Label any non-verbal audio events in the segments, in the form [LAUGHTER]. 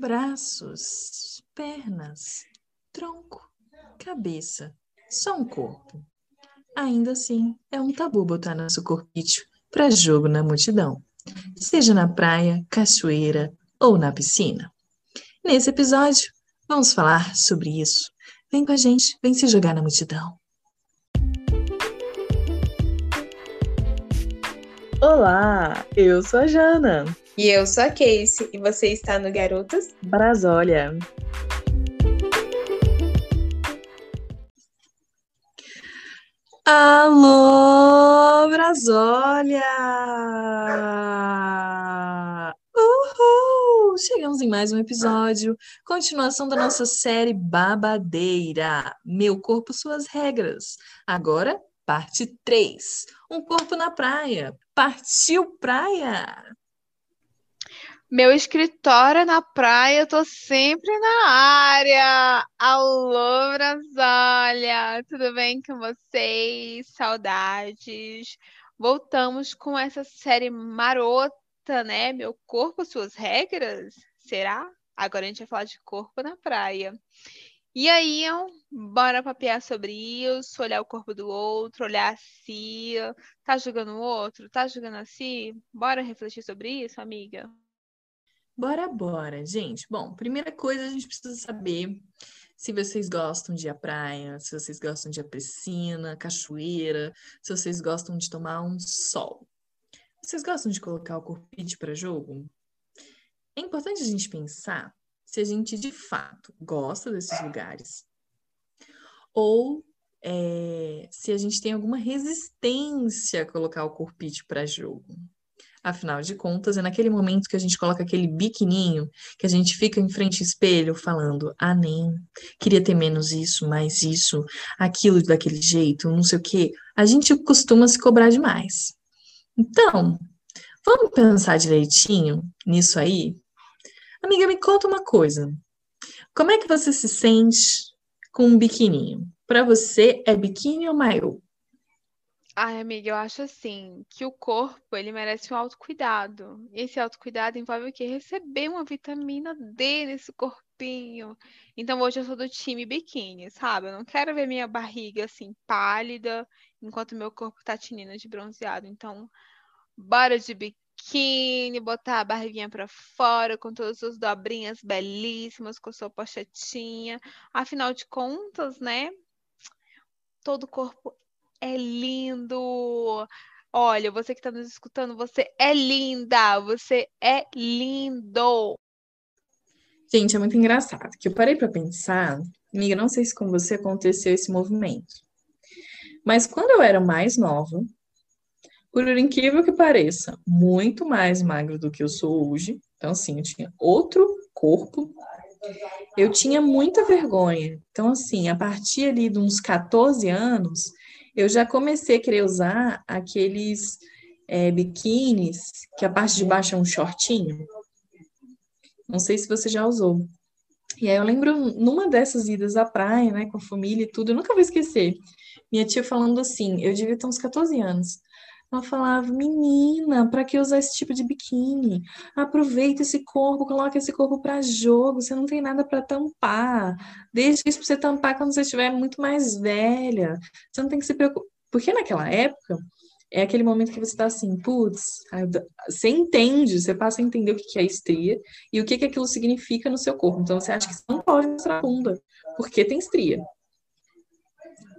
braços, pernas, tronco, cabeça, só um corpo. Ainda assim, é um tabu botar nosso corpício para jogo na multidão, seja na praia, cachoeira ou na piscina. Nesse episódio, vamos falar sobre isso. Vem com a gente, vem se jogar na multidão. Olá, eu sou a Jana. E eu sou a Casey, e você está no Garotas Brasólia. Alô, Brasólia! Uhul! Chegamos em mais um episódio, continuação da nossa série babadeira. Meu corpo, suas regras. Agora, parte 3. Um corpo na praia. Partiu praia! Meu escritório é na praia, eu tô sempre na área. Alô, Brasólia, tudo bem com vocês? Saudades. Voltamos com essa série marota, né? Meu corpo, suas regras? Será? Agora a gente vai falar de corpo na praia. E aí, bora papear sobre isso, olhar o corpo do outro, olhar si. Tá julgando o outro? Tá julgando assim? Bora refletir sobre isso, amiga? Bora, bora, gente. Bom, primeira coisa, a gente precisa saber se vocês gostam de ir à praia, se vocês gostam de ir à piscina, cachoeira, se vocês gostam de tomar um sol. Vocês gostam de colocar o corpite para jogo? É importante a gente pensar se a gente de fato gosta desses lugares ou é, se a gente tem alguma resistência a colocar o corpite para jogo. Afinal de contas, é naquele momento que a gente coloca aquele biquininho, que a gente fica em frente ao espelho falando: ah, nem, queria ter menos isso, mais isso, aquilo daquele jeito, não sei o quê. A gente costuma se cobrar demais. Então, vamos pensar direitinho nisso aí? Amiga, me conta uma coisa. Como é que você se sente com um biquininho? Para você, é biquíni ou maiô? Ai, amiga, eu acho assim que o corpo ele merece um autocuidado. Esse autocuidado envolve o quê? Receber uma vitamina D nesse corpinho. Então hoje eu sou do time biquíni, sabe? Eu não quero ver minha barriga assim pálida enquanto meu corpo tá tinindo de bronzeado. Então, bora de biquíni, botar a barriguinha para fora com todas as dobrinhas belíssimas, com a sua pochetinha. Afinal de contas, né? Todo corpo é lindo. Olha, você que está nos escutando, você é linda, você é lindo. Gente, é muito engraçado que eu parei para pensar, amiga, não sei se com você aconteceu esse movimento, mas quando eu era mais nova, por incrível que pareça, muito mais magro do que eu sou hoje, então assim, eu tinha outro corpo, eu tinha muita vergonha. Então assim, a partir ali de uns 14 anos, eu já comecei a querer usar aqueles é, biquínis que a parte de baixo é um shortinho. Não sei se você já usou. E aí eu lembro numa dessas idas à praia, né, com a família e tudo, eu nunca vou esquecer. Minha tia falando assim, eu devia ter uns 14 anos. Ela falava, menina, para que usar esse tipo de biquíni? Aproveita esse corpo, coloca esse corpo para jogo, você não tem nada para tampar. Deixa isso para você tampar quando você estiver muito mais velha. Você não tem que se preocupar. Porque naquela época, é aquele momento que você está assim, putz, você entende, você passa a entender o que é estria e o que, que aquilo significa no seu corpo. Então você acha que você não pode mostrar a bunda, porque tem estria.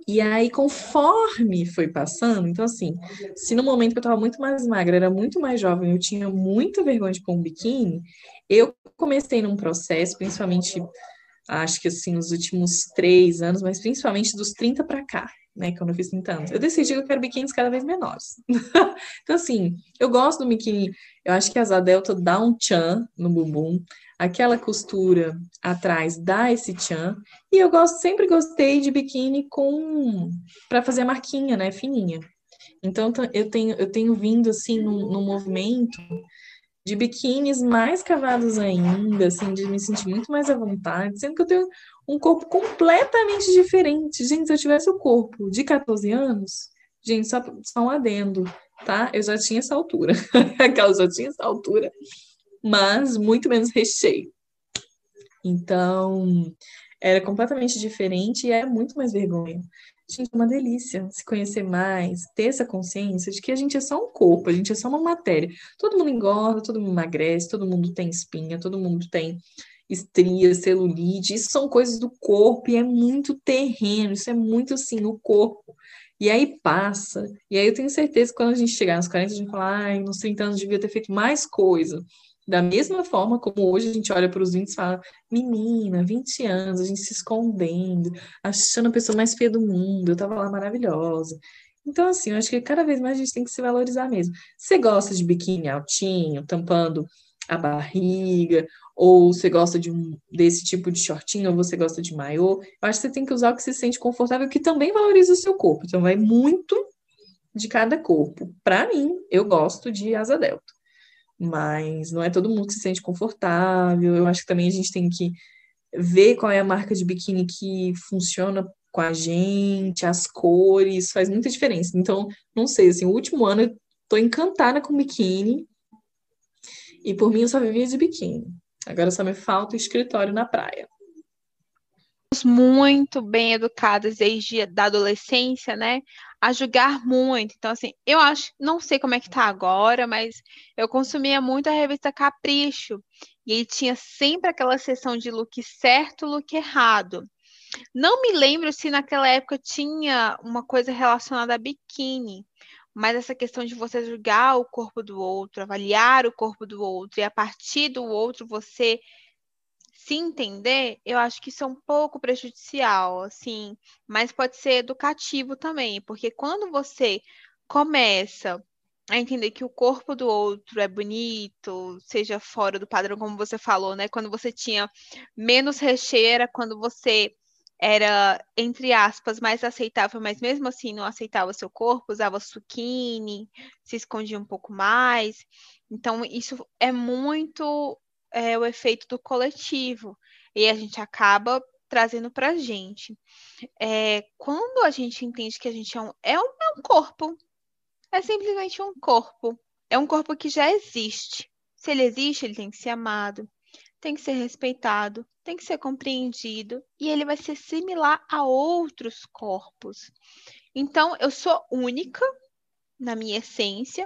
E aí, conforme foi passando, então assim, se no momento que eu estava muito mais magra, era muito mais jovem, eu tinha muita vergonha de pôr um biquíni, eu comecei num processo, principalmente, acho que assim, nos últimos três anos, mas principalmente dos 30 para cá, né, quando eu fiz 30 anos, eu decidi que eu quero biquínis cada vez menores. [LAUGHS] então, assim, eu gosto do biquíni, eu acho que a asa delta dá um tchan no bumbum, aquela costura atrás dá esse tchan, e eu gosto, sempre gostei de biquíni com, para fazer a marquinha, né, fininha. Então, eu tenho, eu tenho vindo, assim, no, no movimento de biquínis mais cavados ainda, assim, de me sentir muito mais à vontade, sendo que eu tenho um corpo completamente diferente. Gente, se eu tivesse o corpo de 14 anos, gente, só, só um adendo, tá? Eu já tinha essa altura. [LAUGHS] Aquela já tinha essa altura, mas muito menos recheio. Então, era completamente diferente e era muito mais vergonha. Gente, é uma delícia se conhecer mais, ter essa consciência de que a gente é só um corpo, a gente é só uma matéria. Todo mundo engorda, todo mundo emagrece, todo mundo tem espinha, todo mundo tem estrias, celulite, isso são coisas do corpo e é muito terreno, isso é muito assim, o corpo. E aí passa, e aí eu tenho certeza que quando a gente chegar nos 40, a gente vai falar, ai, nos 30 anos devia ter feito mais coisa. Da mesma forma como hoje a gente olha para os 20 e fala, menina, 20 anos, a gente se escondendo, achando a pessoa mais feia do mundo, eu tava lá maravilhosa. Então, assim, eu acho que cada vez mais a gente tem que se valorizar mesmo. Você gosta de biquíni altinho, tampando a barriga, ou você gosta de um desse tipo de shortinho, ou você gosta de maiô. Eu acho que você tem que usar o que se sente confortável, que também valoriza o seu corpo. Então, vai muito de cada corpo. Para mim, eu gosto de asa delta, mas não é todo mundo que se sente confortável. Eu acho que também a gente tem que ver qual é a marca de biquíni que funciona com a gente, as cores, faz muita diferença. Então, não sei, assim, o último ano eu tô encantada com biquíni, e por mim eu só vivia de biquíni. Agora só me falta o escritório na praia. Muito bem educadas desde da adolescência, né? A julgar muito. Então, assim, eu acho, não sei como é que tá agora, mas eu consumia muito a revista Capricho. E ele tinha sempre aquela sessão de look certo, look errado. Não me lembro se naquela época tinha uma coisa relacionada a biquíni, mas essa questão de você julgar o corpo do outro, avaliar o corpo do outro e a partir do outro você se entender, eu acho que isso é um pouco prejudicial, assim, mas pode ser educativo também, porque quando você começa a entender que o corpo do outro é bonito, seja fora do padrão, como você falou, né? Quando você tinha menos recheira, quando você era, entre aspas, mais aceitável, mas mesmo assim não aceitava seu corpo, usava suquine, se escondia um pouco mais. Então, isso é muito é, o efeito do coletivo. E a gente acaba trazendo para a gente. É, quando a gente entende que a gente é um, é um, é um corpo, é simplesmente um corpo. É um corpo que já existe. Se ele existe, ele tem que ser amado, tem que ser respeitado, tem que ser compreendido e ele vai ser similar a outros corpos. Então, eu sou única na minha essência,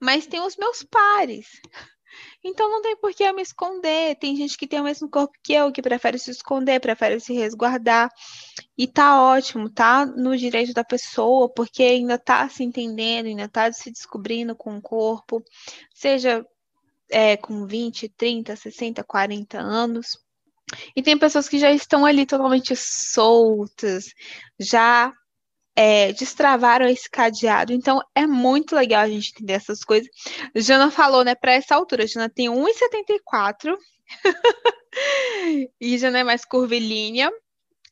mas tem os meus pares. [LAUGHS] Então não tem por que eu me esconder. Tem gente que tem o mesmo corpo que eu, que prefere se esconder, prefere se resguardar. E tá ótimo, tá no direito da pessoa, porque ainda tá se entendendo, ainda tá se descobrindo com o corpo, seja é, com 20, 30, 60, 40 anos. E tem pessoas que já estão ali totalmente soltas, já é, destravaram esse cadeado. Então, é muito legal a gente entender essas coisas. Jana falou, né, para essa altura, Jana tem 1,74 [LAUGHS] e Jana é mais curvilínea.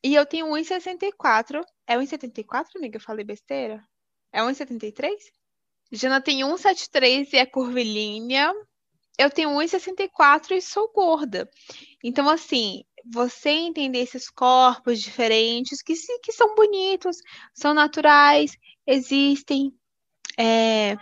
E eu tenho 1,64. É 1,74, amiga? Eu falei besteira? É 1,73? Jana tem 1,73 e é curvilínea eu tenho 1,64 e sou gorda. Então, assim, você entender esses corpos diferentes, que, que são bonitos, são naturais, existem, é,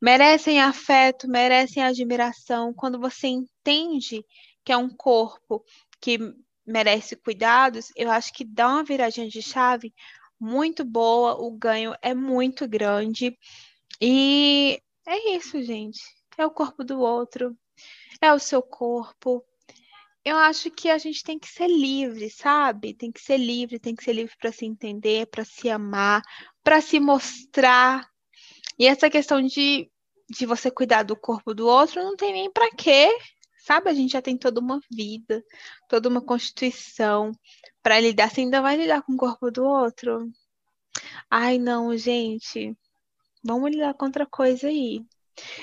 merecem afeto, merecem admiração. Quando você entende que é um corpo que merece cuidados, eu acho que dá uma viradinha de chave muito boa, o ganho é muito grande. E é isso, gente é o corpo do outro, é o seu corpo. Eu acho que a gente tem que ser livre, sabe? Tem que ser livre, tem que ser livre para se entender, para se amar, para se mostrar. E essa questão de, de você cuidar do corpo do outro não tem nem para quê, sabe? A gente já tem toda uma vida, toda uma constituição para lidar. Você ainda vai lidar com o corpo do outro? Ai, não, gente. Vamos lidar com outra coisa aí.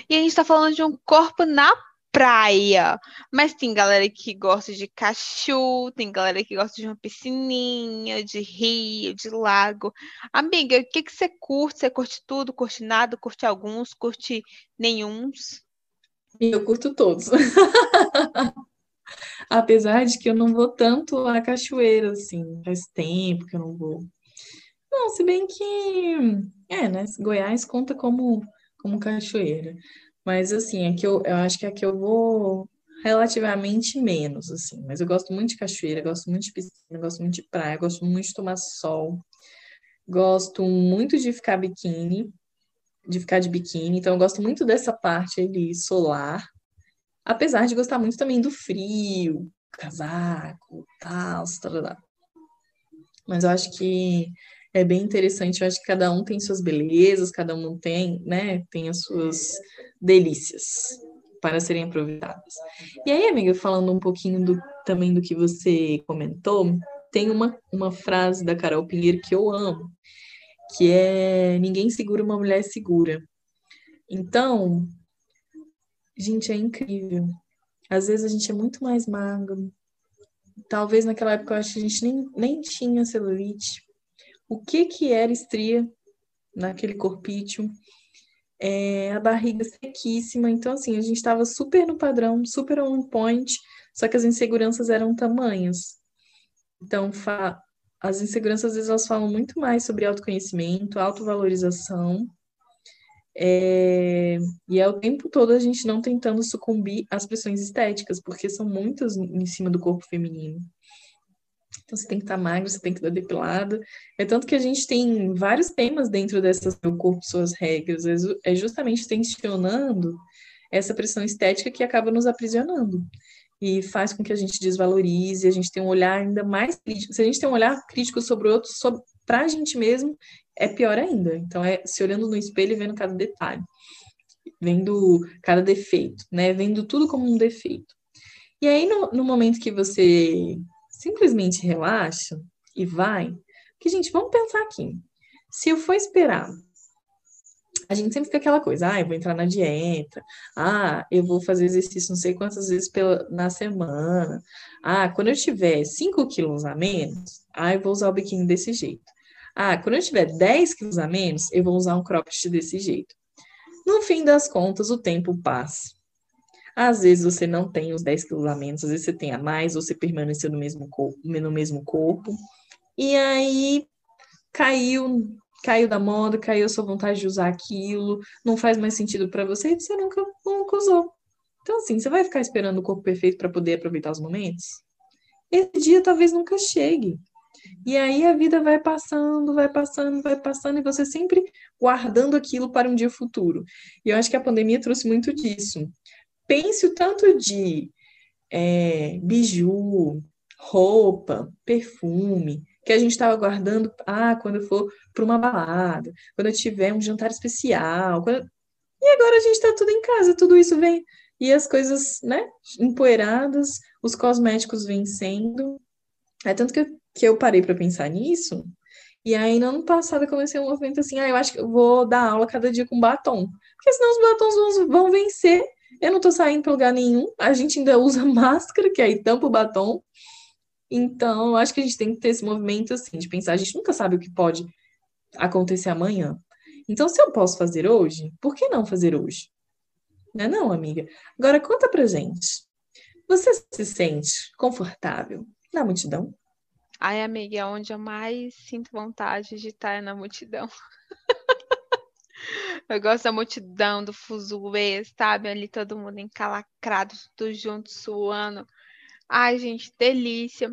E a gente tá falando de um corpo na praia. Mas tem galera que gosta de cachu, tem galera que gosta de uma piscininha, de rio, de lago. Amiga, o que, que você curte? Você curte tudo, curte nada, curte alguns, curte nenhums? Eu curto todos. [LAUGHS] Apesar de que eu não vou tanto à cachoeira, assim, faz tempo que eu não vou. Não, se bem que. É, né? Goiás conta como como cachoeira. Mas assim, aqui eu, eu acho que aqui eu vou relativamente menos, assim. Mas eu gosto muito de cachoeira, gosto muito de piscina, gosto muito de praia, gosto muito de tomar sol. Gosto muito de ficar biquíni, de ficar de biquíni. Então, eu gosto muito dessa parte ali solar. Apesar de gostar muito também do frio, casaco, tal, tal. Mas eu acho que é bem interessante. Eu acho que cada um tem suas belezas, cada um tem, né, tem as suas delícias para serem aproveitadas. E aí, amiga, falando um pouquinho do, também do que você comentou, tem uma, uma frase da Carol Pinheiro que eu amo, que é ninguém segura uma mulher segura. Então, gente, é incrível. Às vezes a gente é muito mais magro. Talvez naquela época eu acho que a gente nem, nem tinha celulite. O que que era estria naquele corpício? É, a barriga sequíssima. Então, assim, a gente estava super no padrão, super on point, só que as inseguranças eram tamanhas. Então, as inseguranças, às vezes, elas falam muito mais sobre autoconhecimento, autovalorização, é... e é o tempo todo a gente não tentando sucumbir às pressões estéticas, porque são muitas em cima do corpo feminino. Então, você tem que estar magro, você tem que estar depilado. É tanto que a gente tem vários temas dentro dessas Meu Corpo, Suas Regras. É justamente tensionando essa pressão estética que acaba nos aprisionando e faz com que a gente desvalorize, a gente tenha um olhar ainda mais crítico. Se a gente tem um olhar crítico sobre o outro, para a gente mesmo, é pior ainda. Então, é se olhando no espelho e vendo cada detalhe, vendo cada defeito, né? Vendo tudo como um defeito. E aí, no, no momento que você simplesmente relaxa e vai, que, gente, vamos pensar aqui. Se eu for esperar a gente sempre fica aquela coisa, ah, eu vou entrar na dieta, ah, eu vou fazer exercício não sei quantas vezes pela, na semana, ah, quando eu tiver 5 quilos a menos, ah, eu vou usar o biquíni desse jeito. Ah, quando eu tiver 10 quilos a menos, eu vou usar um cropped desse jeito. No fim das contas, o tempo passa. Às vezes você não tem os 10 quilos a menos, às vezes você tem a mais, ou você permaneceu no mesmo corpo, no mesmo corpo. E aí caiu caiu da moda, caiu a sua vontade de usar aquilo, não faz mais sentido para você e você nunca, nunca usou. Então, assim, você vai ficar esperando o corpo perfeito para poder aproveitar os momentos? Esse dia talvez nunca chegue. E aí a vida vai passando, vai passando, vai passando, e você sempre guardando aquilo para um dia futuro. E eu acho que a pandemia trouxe muito disso. Pense o tanto de é, biju, roupa, perfume, que a gente estava guardando, ah, quando eu for para uma balada, quando eu tiver um jantar especial, quando... e agora a gente está tudo em casa, tudo isso vem, e as coisas, né, empoeiradas, os cosméticos vencendo, é tanto que eu, que eu parei para pensar nisso, e aí no ano passado eu comecei um movimento assim, ah, eu acho que eu vou dar aula cada dia com batom, porque senão os batons vão, vão vencer, eu não tô saindo para lugar nenhum, a gente ainda usa [LAUGHS] máscara, que aí tampa o batom, então, acho que a gente tem que ter esse movimento assim, de pensar, a gente nunca sabe o que pode acontecer amanhã. Então, se eu posso fazer hoje, por que não fazer hoje? Não é não, amiga? Agora, conta pra gente. Você se sente confortável na multidão? Ai, amiga, é onde eu mais sinto vontade de estar é na multidão. [LAUGHS] eu gosto da multidão, do fuzuê, sabe? Ali todo mundo encalacrado, tudo junto, suando. Ai, gente, delícia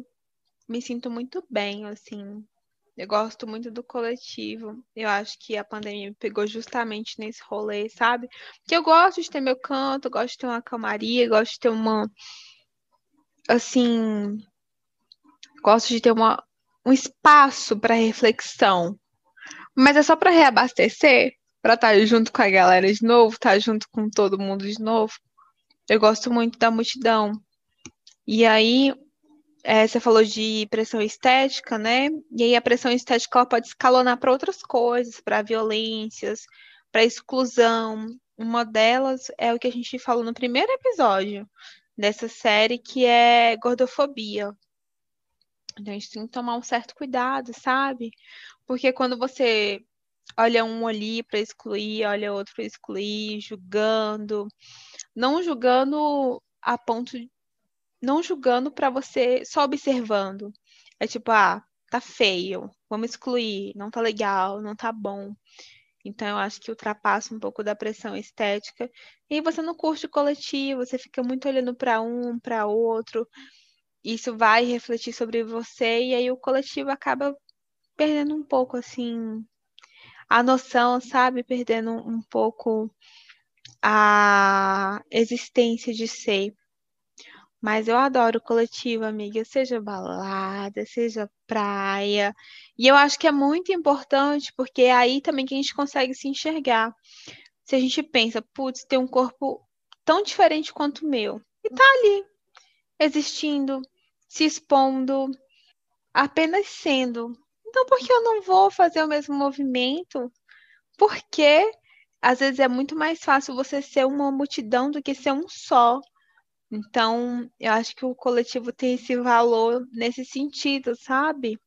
me sinto muito bem, assim. Eu gosto muito do coletivo. Eu acho que a pandemia me pegou justamente nesse rolê, sabe? Que eu gosto de ter meu canto, gosto de ter uma calmaria, gosto de ter uma. Assim. Gosto de ter uma, um espaço para reflexão. Mas é só para reabastecer, para estar tá junto com a galera de novo, estar tá junto com todo mundo de novo. Eu gosto muito da multidão. E aí, é, você falou de pressão estética, né? E aí a pressão estética ela pode escalonar para outras coisas, para violências, para exclusão. Uma delas é o que a gente falou no primeiro episódio dessa série, que é gordofobia. Então a gente tem que tomar um certo cuidado, sabe? Porque quando você olha um ali para excluir, olha outro para excluir, julgando, não julgando a ponto não julgando para você, só observando. É tipo, ah, tá feio, vamos excluir, não tá legal, não tá bom. Então, eu acho que ultrapassa um pouco da pressão estética. E você não curte o coletivo, você fica muito olhando para um, para outro. Isso vai refletir sobre você, e aí o coletivo acaba perdendo um pouco, assim, a noção, sabe? Perdendo um pouco a existência de ser. Mas eu adoro coletivo, amiga, seja balada, seja praia. E eu acho que é muito importante, porque é aí também que a gente consegue se enxergar. Se a gente pensa, putz, tem um corpo tão diferente quanto o meu, e tá ali, existindo, se expondo, apenas sendo. Então, por que eu não vou fazer o mesmo movimento? Porque às vezes é muito mais fácil você ser uma multidão do que ser um só. Então, eu acho que o coletivo tem esse valor nesse sentido, sabe?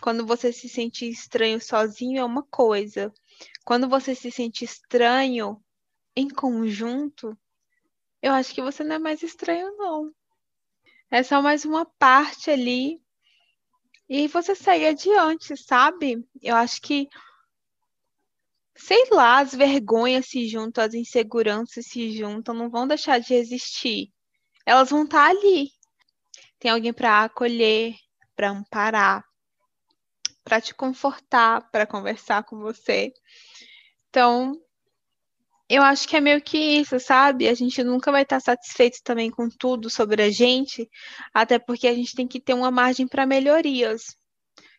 Quando você se sente estranho sozinho é uma coisa. Quando você se sente estranho em conjunto, eu acho que você não é mais estranho, não. É só mais uma parte ali. E você segue adiante, sabe? Eu acho que, sei lá, as vergonhas se juntam, as inseguranças se juntam, não vão deixar de existir elas vão estar tá ali. Tem alguém para acolher, para amparar, para te confortar, para conversar com você. Então, eu acho que é meio que isso, sabe? A gente nunca vai estar satisfeito também com tudo sobre a gente, até porque a gente tem que ter uma margem para melhorias.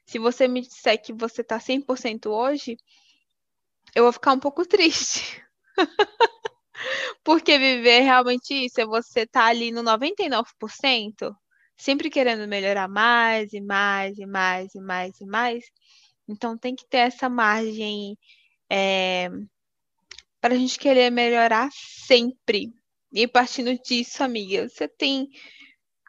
Se você me disser que você está 100% hoje, eu vou ficar um pouco [LAUGHS] triste. Porque viver é realmente isso, é você estar tá ali no 99%, sempre querendo melhorar mais e mais e mais e mais e mais. Então tem que ter essa margem é, para a gente querer melhorar sempre. E partindo disso, amiga, você tem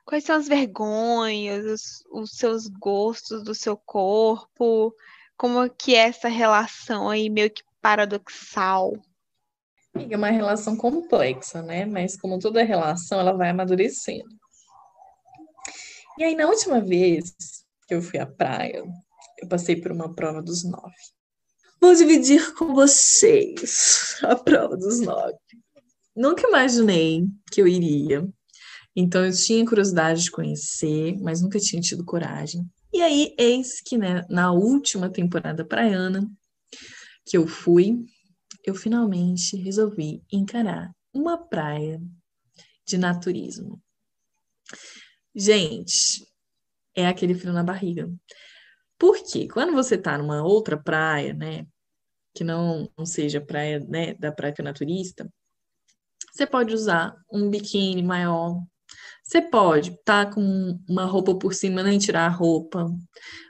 quais são as vergonhas, os, os seus gostos do seu corpo, como que é essa relação aí meio que paradoxal é uma relação complexa, né? Mas como toda relação, ela vai amadurecendo. E aí, na última vez que eu fui à praia, eu passei por uma prova dos nove. Vou dividir com vocês a prova dos nove. Nunca imaginei que eu iria. Então, eu tinha curiosidade de conhecer, mas nunca tinha tido coragem. E aí, eis que né, na última temporada praiana que eu fui, eu finalmente resolvi encarar uma praia de naturismo. Gente, é aquele frio na barriga. Porque quando você tá numa outra praia, né, que não, seja praia, né, da praia naturista, você pode usar um biquíni maior, você pode estar tá com uma roupa por cima, nem tirar a roupa.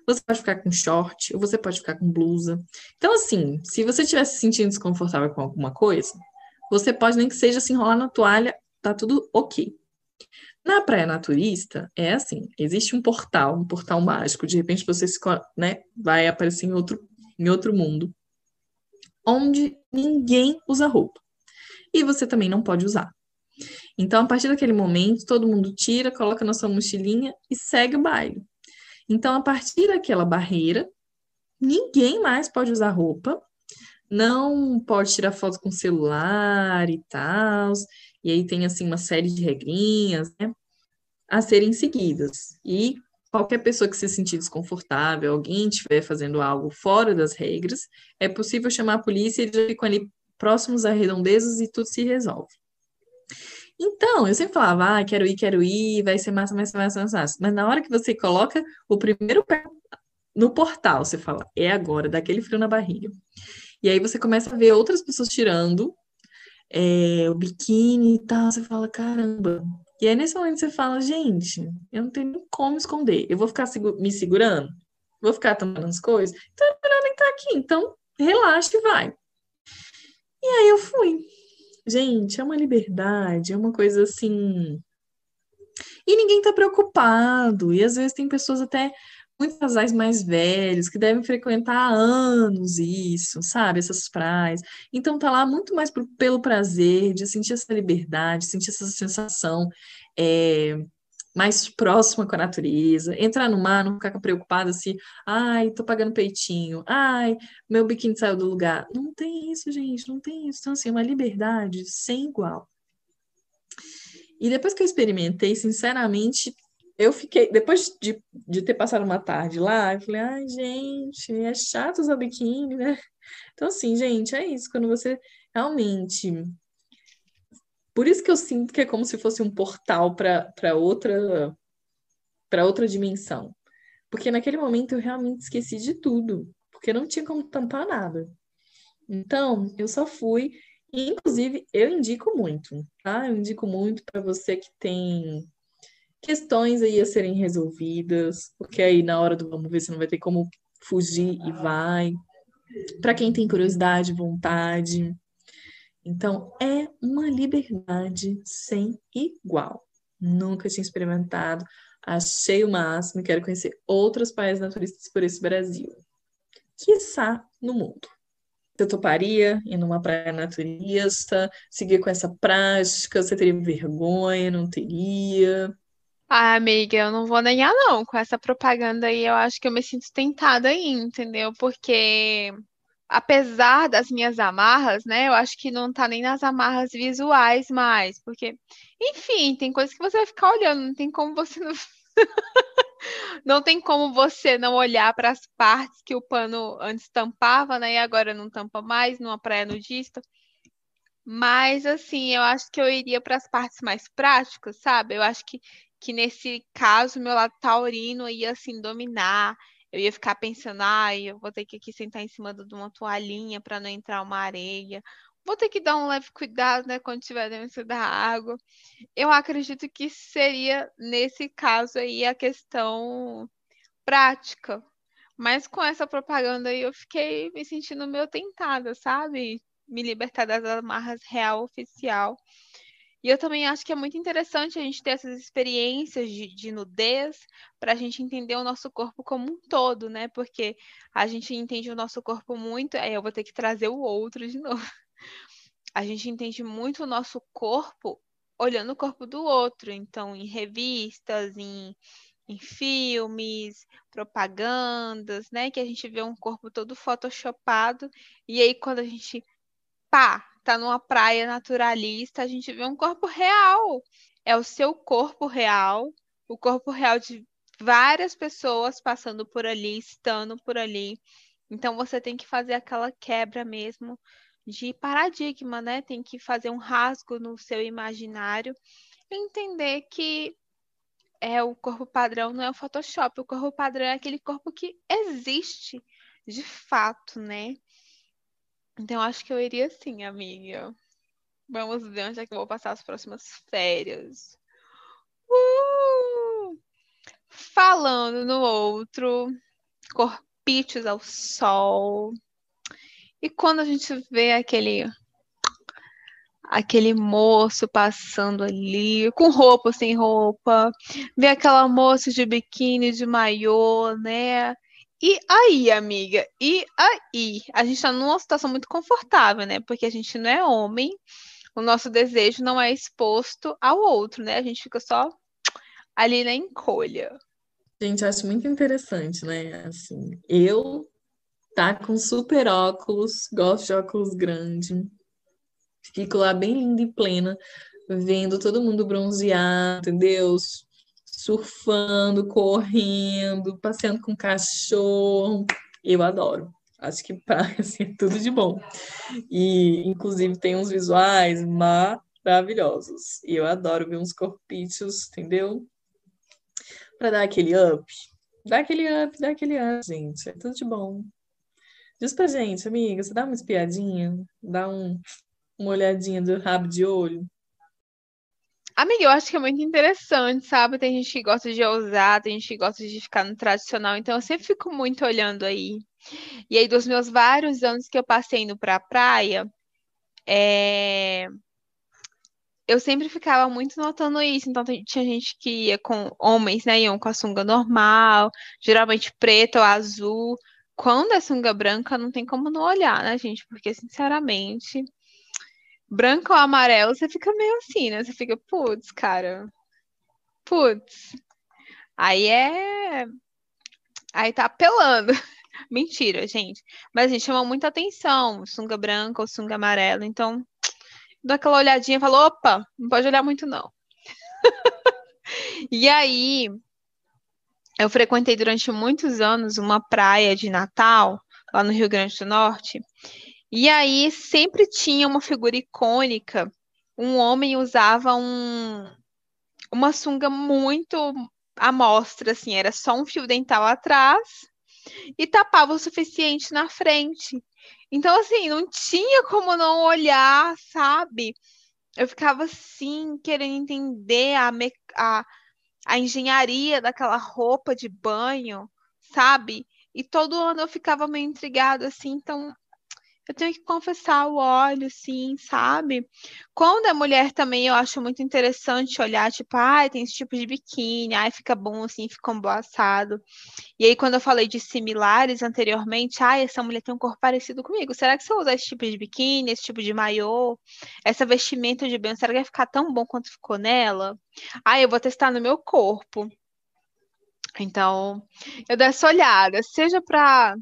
Você pode ficar com short, ou você pode ficar com blusa. Então, assim, se você estiver se sentindo desconfortável com alguma coisa, você pode nem que seja se enrolar na toalha, tá tudo ok. Na praia naturista, é assim: existe um portal, um portal mágico. De repente você se, né, vai aparecer em outro, em outro mundo, onde ninguém usa roupa. E você também não pode usar. Então, a partir daquele momento, todo mundo tira, coloca na sua mochilinha e segue o baile. Então, a partir daquela barreira, ninguém mais pode usar roupa, não pode tirar foto com celular e tal. E aí tem assim uma série de regrinhas, né, a serem seguidas. E qualquer pessoa que se sentir desconfortável, alguém estiver fazendo algo fora das regras, é possível chamar a polícia e eles ficam ali próximos a redondezas e tudo se resolve. Então, eu sempre falava, ah, quero ir, quero ir, vai ser massa, massa, massa, massa. Mas na hora que você coloca o primeiro pé no portal, você fala, é agora, daquele frio na barriga. E aí você começa a ver outras pessoas tirando é, o biquíni e tal, você fala, caramba. E aí nesse momento você fala, gente, eu não tenho como esconder. Eu vou ficar me segurando? Vou ficar tomando as coisas? Então é melhor nem estar aqui. Então, relaxa e vai. E aí eu fui. Gente, é uma liberdade, é uma coisa assim. E ninguém tá preocupado. E às vezes tem pessoas até muitos casais mais velhos que devem frequentar há anos isso, sabe? Essas praias. Então tá lá muito mais pelo prazer de sentir essa liberdade, sentir essa sensação é, mais próxima com a natureza, entrar no mar, não ficar preocupada se, ai, tô pagando peitinho, ai, meu biquíni saiu do lugar. Não tem isso, gente, não tem isso. Então, assim, é uma liberdade sem igual. E depois que eu experimentei, sinceramente, eu fiquei, depois de, de ter passado uma tarde lá, eu falei, ai, gente, é chato usar biquíni, né? Então, assim, gente, é isso, quando você realmente. Por isso que eu sinto que é como se fosse um portal para outra para outra dimensão. Porque naquele momento eu realmente esqueci de tudo, porque não tinha como tampar nada. Então, eu só fui, e, inclusive, eu indico muito, tá? Eu indico muito para você que tem questões aí a serem resolvidas, porque aí na hora do vamos ver se não vai ter como fugir e vai. Para quem tem curiosidade, vontade. Então, é uma liberdade sem igual. Nunca tinha experimentado, achei o máximo e quero conhecer outras praias naturistas por esse Brasil. Quiçá no mundo. Eu toparia ir numa praia naturista, seguir com essa prática? Você teria vergonha? Não teria? Ah, amiga, eu não vou negar, não. Com essa propaganda aí, eu acho que eu me sinto tentada aí, entendeu? Porque, apesar das minhas amarras, né? Eu acho que não tá nem nas amarras visuais mais. Porque, enfim, tem coisas que você vai ficar olhando, não tem como você não. [LAUGHS] Não tem como você não olhar para as partes que o pano antes tampava, né? E agora não tampa mais numa praia nudista. Mas, assim, eu acho que eu iria para as partes mais práticas, sabe? Eu acho que que nesse caso meu lado taurino ia assim dominar. Eu ia ficar pensando, ai, eu vou ter que aqui sentar em cima de uma toalhinha para não entrar uma areia. Vou ter que dar um leve cuidado, né, quando estiver dentro da água. Eu acredito que seria nesse caso aí a questão prática. Mas com essa propaganda aí eu fiquei me sentindo meio tentada, sabe? Me libertar das amarras real oficial. E eu também acho que é muito interessante a gente ter essas experiências de, de nudez para a gente entender o nosso corpo como um todo, né? Porque a gente entende o nosso corpo muito. Aí eu vou ter que trazer o outro de [LAUGHS] novo. A gente entende muito o nosso corpo olhando o corpo do outro. Então, em revistas, em, em filmes, propagandas, né? Que a gente vê um corpo todo photoshopado. E aí, quando a gente pá, tá numa praia naturalista, a gente vê um corpo real. É o seu corpo real, o corpo real de várias pessoas passando por ali, estando por ali. Então você tem que fazer aquela quebra mesmo de paradigma, né? Tem que fazer um rasgo no seu imaginário e entender que é o corpo padrão não é o Photoshop, o corpo padrão é aquele corpo que existe de fato, né? Então, acho que eu iria sim, amiga. Vamos ver onde é que eu vou passar as próximas férias. Uh! Falando no outro, corpichos ao sol. E quando a gente vê aquele aquele moço passando ali, com roupa sem roupa, vê aquela moça de biquíni, de maiô, né? E aí, amiga? E aí? A gente está numa situação muito confortável, né? Porque a gente não é homem, o nosso desejo não é exposto ao outro, né? A gente fica só ali na encolha. Gente, acho muito interessante, né? Assim, eu tá com super óculos, gosto de óculos grandes, fico lá bem linda e plena, vendo todo mundo bronzear, entendeu? Surfando, correndo, passeando com cachorro. Eu adoro. Acho que praia [LAUGHS] assim, é tudo de bom. E, inclusive, tem uns visuais maravilhosos. E eu adoro ver uns corpícios, entendeu? Para dar aquele up. Dá aquele up, dá aquele up, gente. É tudo de bom. Diz pra gente, amiga, você dá uma espiadinha? Dá um, uma olhadinha do rabo de olho? Amiga, eu acho que é muito interessante, sabe? Tem gente que gosta de ousar, tem gente que gosta de ficar no tradicional, então eu sempre fico muito olhando aí. E aí, dos meus vários anos que eu passei indo pra praia, é... eu sempre ficava muito notando isso. Então, tinha gente que ia com homens, né? Iam com a sunga normal, geralmente preta ou azul. Quando é sunga branca, não tem como não olhar, né, gente? Porque, sinceramente, branco ou amarelo, você fica meio assim, né? Você fica, putz, cara, putz, aí é. Aí tá apelando. [LAUGHS] Mentira, gente. Mas a gente chama muita atenção, sunga branca ou sunga amarela. Então, dá aquela olhadinha e fala: opa, não pode olhar muito, não. [LAUGHS] e aí, eu frequentei durante muitos anos uma praia de Natal, lá no Rio Grande do Norte. E aí sempre tinha uma figura icônica. Um homem usava um, uma sunga muito à mostra, assim, era só um fio dental atrás e tapava o suficiente na frente. Então, assim, não tinha como não olhar, sabe? Eu ficava assim, querendo entender a, a, a engenharia daquela roupa de banho, sabe? E todo ano eu ficava meio intrigada, assim, então eu tenho que confessar o olho, sim, sabe? Quando é mulher também, eu acho muito interessante olhar, tipo, ai, ah, tem esse tipo de biquíni, ai, fica bom assim, fica um bom assado. E aí, quando eu falei de similares anteriormente, ai, essa mulher tem um corpo parecido comigo. Será que se eu usar esse tipo de biquíni, esse tipo de maiô, essa vestimenta de bem, será que vai ficar tão bom quanto ficou nela? Ai, eu vou testar no meu corpo. Então, eu dou essa olhada, seja para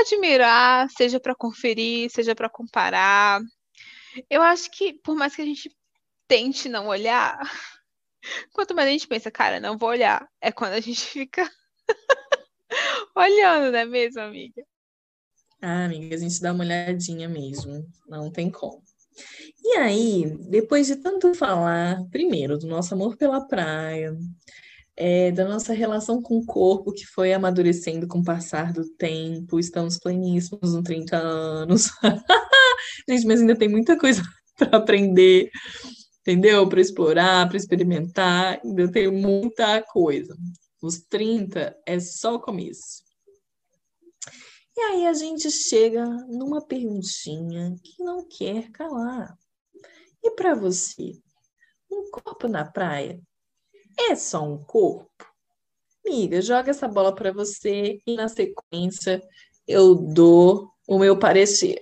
admirar, seja para conferir, seja para comparar. Eu acho que por mais que a gente tente não olhar, [LAUGHS] quanto mais a gente pensa, cara, não vou olhar, é quando a gente [LAUGHS] fica olhando, não é mesmo, amiga? Ah, amiga, a gente dá uma olhadinha mesmo, não tem como. E aí, depois de tanto falar, primeiro, do nosso amor pela praia, é, da nossa relação com o corpo que foi amadurecendo com o passar do tempo. Estamos pleníssimos nos 30 anos. [LAUGHS] Gente, mas ainda tem muita coisa [LAUGHS] para aprender, entendeu? Para explorar, para experimentar. Ainda tem muita coisa. Os 30 é só o começo. E aí a gente chega numa perguntinha que não quer calar. E para você, um corpo na praia é só um corpo? Amiga, joga essa bola para você e na sequência eu dou o meu parecer.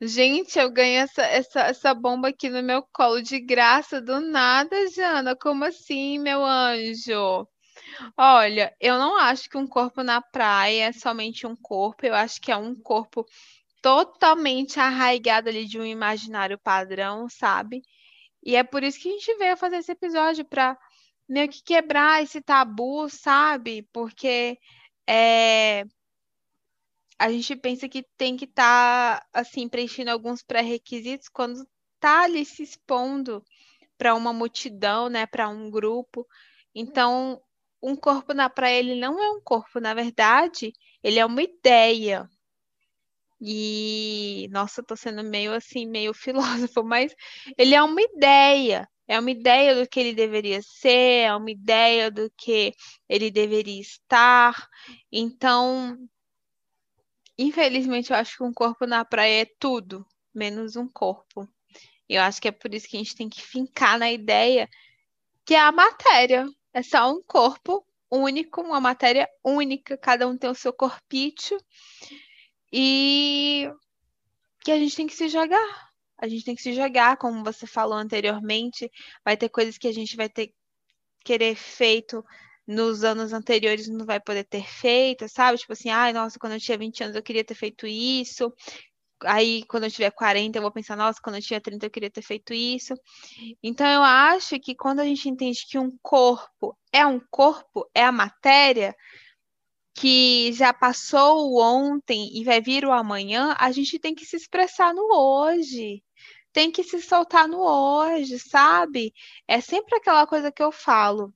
Gente, eu ganhei essa, essa, essa bomba aqui no meu colo de graça do nada, Jana. Como assim, meu anjo? Olha, eu não acho que um corpo na praia é somente um corpo, eu acho que é um corpo totalmente arraigado ali de um imaginário padrão, sabe? E é por isso que a gente veio fazer esse episódio para meio que quebrar esse tabu, sabe? Porque é, a gente pensa que tem que estar tá, assim preenchendo alguns pré-requisitos quando tá ali se expondo para uma multidão, né, para um grupo. Então, um corpo na praia ele não é um corpo, na verdade, ele é uma ideia. E, nossa, tô sendo meio assim, meio [LAUGHS] filósofo, mas ele é uma ideia. É uma ideia do que ele deveria ser, é uma ideia do que ele deveria estar. Então, infelizmente, eu acho que um corpo na praia é tudo, menos um corpo. Eu acho que é por isso que a gente tem que fincar na ideia que é a matéria. É só um corpo único, uma matéria única, cada um tem o seu corpício e que a gente tem que se jogar. A gente tem que se jogar, como você falou anteriormente. Vai ter coisas que a gente vai ter querer feito nos anos anteriores não vai poder ter feito, sabe? Tipo assim, ai, nossa, quando eu tinha 20 anos eu queria ter feito isso. Aí, quando eu tiver 40, eu vou pensar, nossa, quando eu tinha 30 eu queria ter feito isso. Então, eu acho que quando a gente entende que um corpo é um corpo, é a matéria, que já passou o ontem e vai vir o amanhã, a gente tem que se expressar no hoje. Tem que se soltar no hoje, sabe? É sempre aquela coisa que eu falo.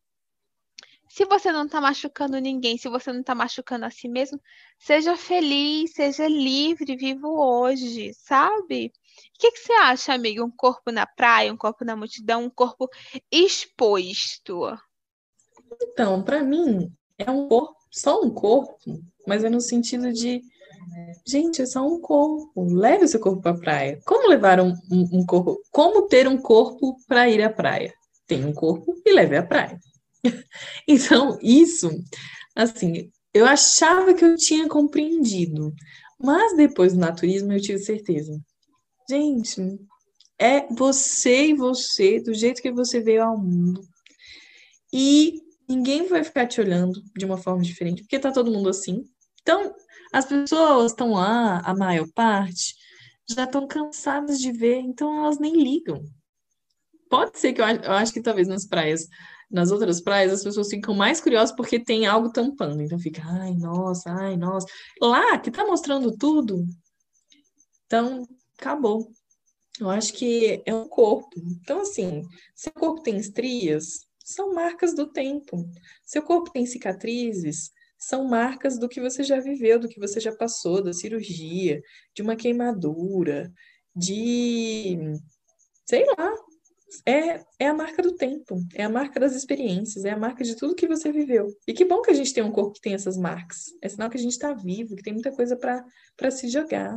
Se você não está machucando ninguém, se você não está machucando a si mesmo, seja feliz, seja livre, viva hoje, sabe? O que, que você acha, amiga? Um corpo na praia, um corpo na multidão, um corpo exposto? Então, para mim, é um corpo só um corpo, mas é no sentido de, gente, é só um corpo. Leve seu corpo para a praia. Como levar um, um, um corpo? Como ter um corpo para ir à praia? Tem um corpo e leve à praia. [LAUGHS] então, isso, assim, eu achava que eu tinha compreendido, mas depois do naturismo eu tive certeza. Gente, é você e você, do jeito que você veio ao mundo. e ninguém vai ficar te olhando de uma forma diferente, porque tá todo mundo assim. Então, as pessoas estão lá, a maior parte, já estão cansadas de ver, então elas nem ligam. Pode ser que eu, eu acho que talvez nas praias, nas outras praias, as pessoas ficam mais curiosas porque tem algo tampando. Então fica, ai, nossa, ai, nossa. Lá, que tá mostrando tudo. Então, acabou. Eu acho que é um corpo. Então, assim, se o corpo tem estrias, são marcas do tempo. Se o corpo tem cicatrizes, são marcas do que você já viveu, do que você já passou, da cirurgia, de uma queimadura, de. sei lá. É, é a marca do tempo, é a marca das experiências, é a marca de tudo que você viveu. E que bom que a gente tem um corpo que tem essas marcas. É sinal que a gente está vivo, que tem muita coisa para se jogar.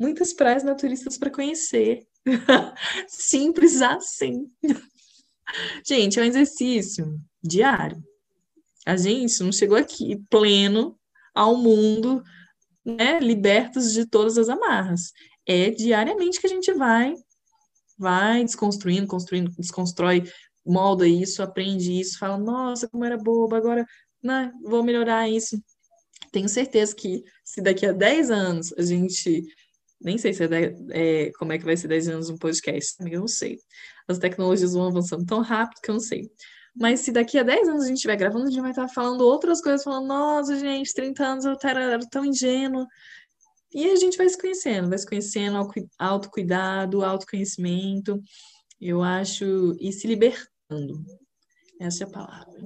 Muitas praias naturistas para conhecer. [LAUGHS] Simples assim. [LAUGHS] Gente, é um exercício diário. A gente não chegou aqui pleno ao mundo, né, libertos de todas as amarras. É diariamente que a gente vai vai desconstruindo, construindo, desconstrói, molda isso, aprende isso, fala, nossa, como era boba, agora né, vou melhorar isso. Tenho certeza que se daqui a 10 anos a gente. Nem sei se é, é como é que vai ser 10 anos um podcast, eu não sei. As tecnologias vão avançando tão rápido que eu não sei. Mas se daqui a 10 anos a gente estiver gravando, a gente vai estar falando outras coisas, falando, nossa, gente, 30 anos eu era tão ingênuo. E a gente vai se conhecendo, vai se conhecendo, autocuidado, autoconhecimento, eu acho, e se libertando. Essa é a palavra.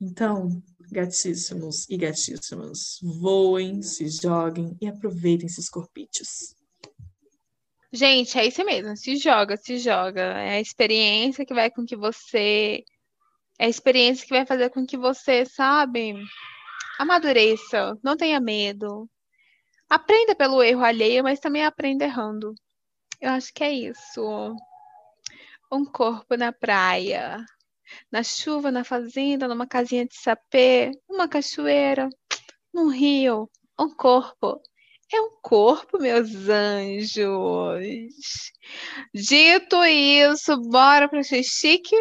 Então, gatíssimos e gatíssimas, voem, se joguem e aproveitem esses corpítios. Gente, é isso mesmo, se joga, se joga. É a experiência que vai com que você é a experiência que vai fazer com que você, sabe, amadureça, não tenha medo. Aprenda pelo erro alheio, mas também aprenda errando. Eu acho que é isso. Um corpo na praia, na chuva, na fazenda, numa casinha de sapê, numa cachoeira, num rio. Um corpo. É um corpo, meus anjos. Dito isso, bora para chique?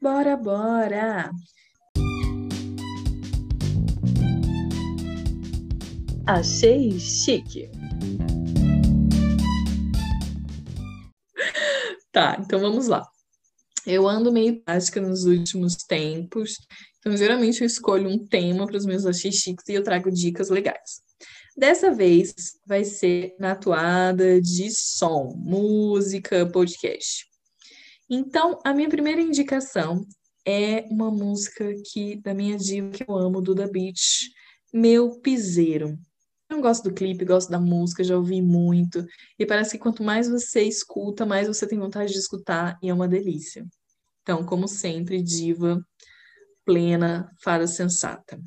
Bora, bora! Achei chique. Tá, então vamos lá. Eu ando meio prática nos últimos tempos, então geralmente eu escolho um tema para os meus achei chiques e eu trago dicas legais. Dessa vez vai ser na toada de som, música, podcast. Então, a minha primeira indicação é uma música que da minha diva que eu amo, Duda Beach, Meu Piseiro. Eu gosto do clipe, gosto da música, já ouvi muito. E parece que quanto mais você escuta, mais você tem vontade de escutar, e é uma delícia. Então, como sempre, diva plena, fada sensata.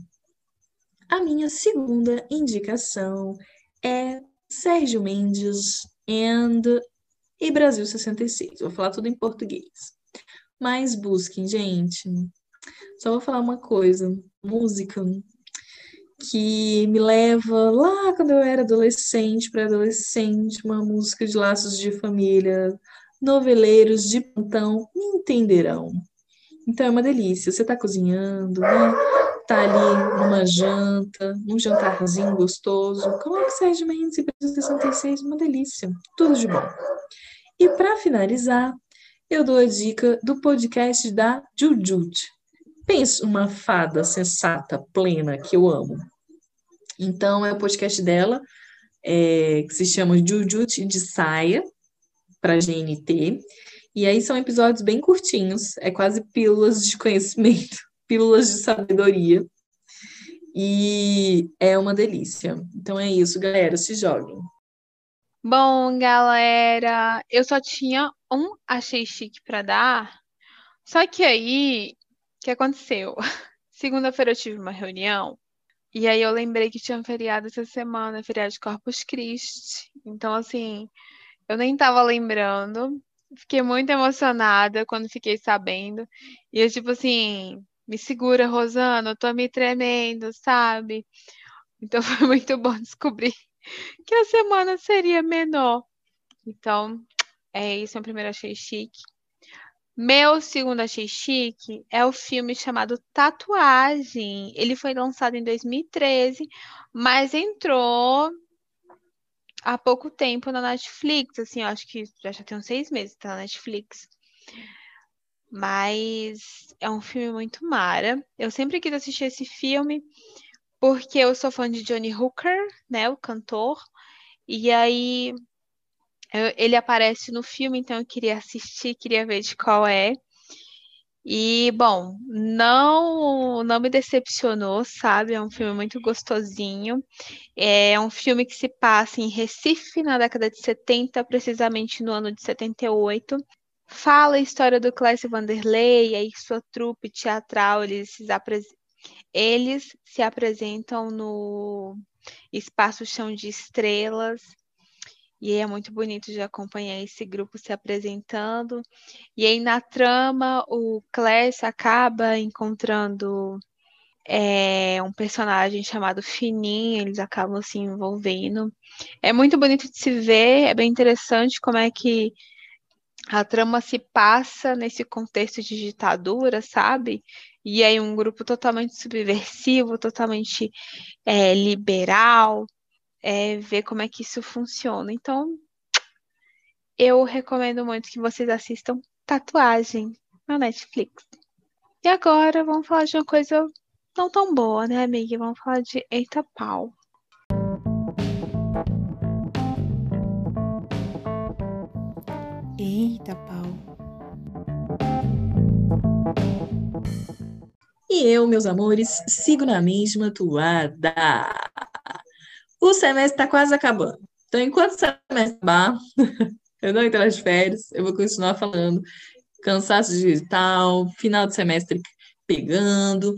A minha segunda indicação é Sérgio Mendes and e Brasil 66. Vou falar tudo em português. Mas busquem, gente. Só vou falar uma coisa: música que me leva lá quando eu era adolescente, pré-adolescente, uma música de laços de família, noveleiros de plantão me entenderão. Então é uma delícia. Você está cozinhando, né? Tá ali numa janta, num jantarzinho gostoso. Coloque Sérgio Mendes e Brasil 66, uma delícia. Tudo de bom. E para finalizar, eu dou a dica do podcast da Jujut. Pensa uma fada sensata, plena, que eu amo. Então, é o podcast dela, é, que se chama Jujut de Saia, para GNT. E aí são episódios bem curtinhos, é quase pílulas de conhecimento, [LAUGHS] pílulas de sabedoria. E é uma delícia. Então é isso, galera, se joguem. Bom, galera, eu só tinha um achei chique para dar. Só que aí, que aconteceu? [LAUGHS] Segunda-feira eu tive uma reunião e aí eu lembrei que tinha um feriado essa semana, feriado de Corpus Christi. Então, assim, eu nem tava lembrando. Fiquei muito emocionada quando fiquei sabendo. E eu, tipo assim, me segura, Rosana, eu tô me tremendo, sabe? Então [LAUGHS] foi muito bom descobrir que a semana seria menor. Então, é isso, o primeiro achei chique. Meu segundo achei chique é o filme chamado Tatuagem. Ele foi lançado em 2013, mas entrou há pouco tempo na Netflix, assim, eu acho que já, já tem uns seis meses que tá na Netflix. Mas é um filme muito mara. Eu sempre quis assistir esse filme porque eu sou fã de Johnny Hooker, né, o cantor. E aí eu, ele aparece no filme, então eu queria assistir, queria ver de qual é. E, bom, não, não me decepcionou, sabe? É um filme muito gostosinho. É um filme que se passa em Recife, na década de 70, precisamente no ano de 78. Fala a história do Clécio Vanderlei e sua trupe teatral, eles se, eles se apresentam no Espaço Chão de Estrelas, e é muito bonito de acompanhar esse grupo se apresentando. E aí, na trama, o Clécio acaba encontrando é, um personagem chamado Fininho, eles acabam se envolvendo. É muito bonito de se ver, é bem interessante como é que a trama se passa nesse contexto de ditadura, sabe? E aí um grupo totalmente subversivo, totalmente é, liberal, é, ver como é que isso funciona. Então, eu recomendo muito que vocês assistam Tatuagem na Netflix. E agora vamos falar de uma coisa não tão boa, né, amiga? Vamos falar de Eita Pau. Eita Pau. E eu, meus amores, sigo na mesma toada. O semestre está quase acabando. Então, enquanto o semestre acabar, [LAUGHS] eu não entrar de férias, eu vou continuar falando. Cansaço digital, final de semestre pegando,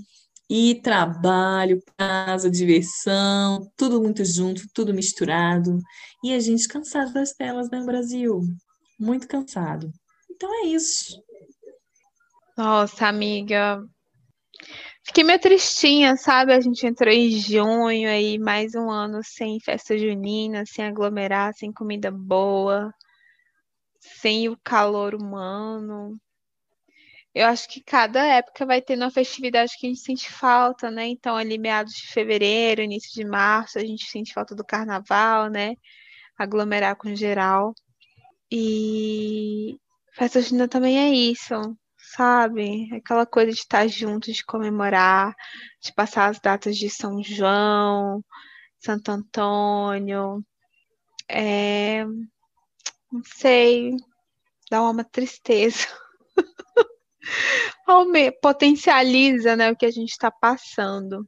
e trabalho, casa, diversão, tudo muito junto, tudo misturado. E a gente cansado das telas, né, Brasil? Muito cansado. Então é isso. Nossa, amiga, Fiquei meio tristinha, sabe? A gente entrou em junho aí, mais um ano sem festa junina, sem aglomerar, sem comida boa, sem o calor humano. Eu acho que cada época vai ter uma festividade que a gente sente falta, né? Então, ali meados de fevereiro, início de março, a gente sente falta do carnaval, né? Aglomerar com geral. E festa junina também é isso sabe? Aquela coisa de estar juntos, de comemorar, de passar as datas de São João, Santo Antônio. É... Não sei, dá uma tristeza. [LAUGHS] Potencializa né, o que a gente está passando,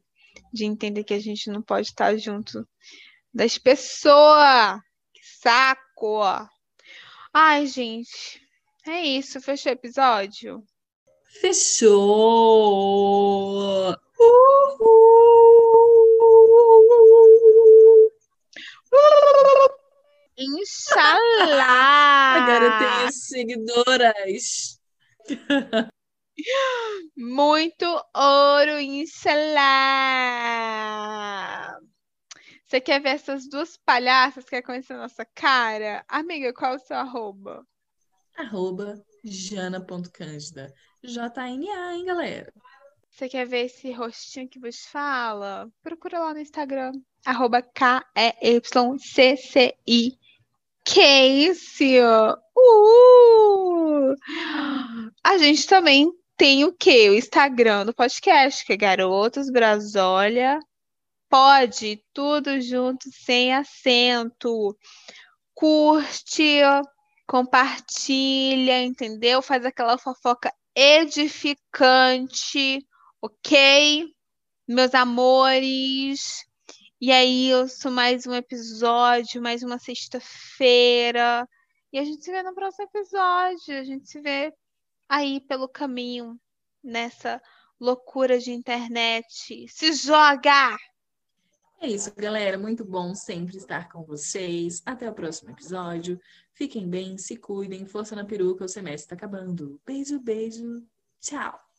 de entender que a gente não pode estar junto das pessoas. Que saco! Ai, gente, é isso. Fechou o episódio? Fechou! Inshallah! Agora eu tenho seguidoras. Muito ouro, inshallah! Você quer ver essas duas palhaças que é conhecer a nossa cara? Amiga, qual é o seu arroba? Arroba jana.cândida. J-N-A, hein, galera? Você quer ver esse rostinho que vos fala? Procura lá no Instagram, arroba K-E-Y-C-C-I. Que isso? Uh! A gente também tem o quê? O Instagram do podcast, que é Garotos Brasólia. Pode, tudo junto, sem acento. Curte, compartilha, entendeu? Faz aquela fofoca edificante, ok? Meus amores. E aí, eu sou mais um episódio, mais uma sexta-feira. E a gente se vê no próximo episódio. A gente se vê aí pelo caminho, nessa loucura de internet. Se joga! É isso, galera. Muito bom sempre estar com vocês. Até o próximo episódio. Fiquem bem, se cuidem, força na peruca, o semestre está acabando. Beijo, beijo. Tchau.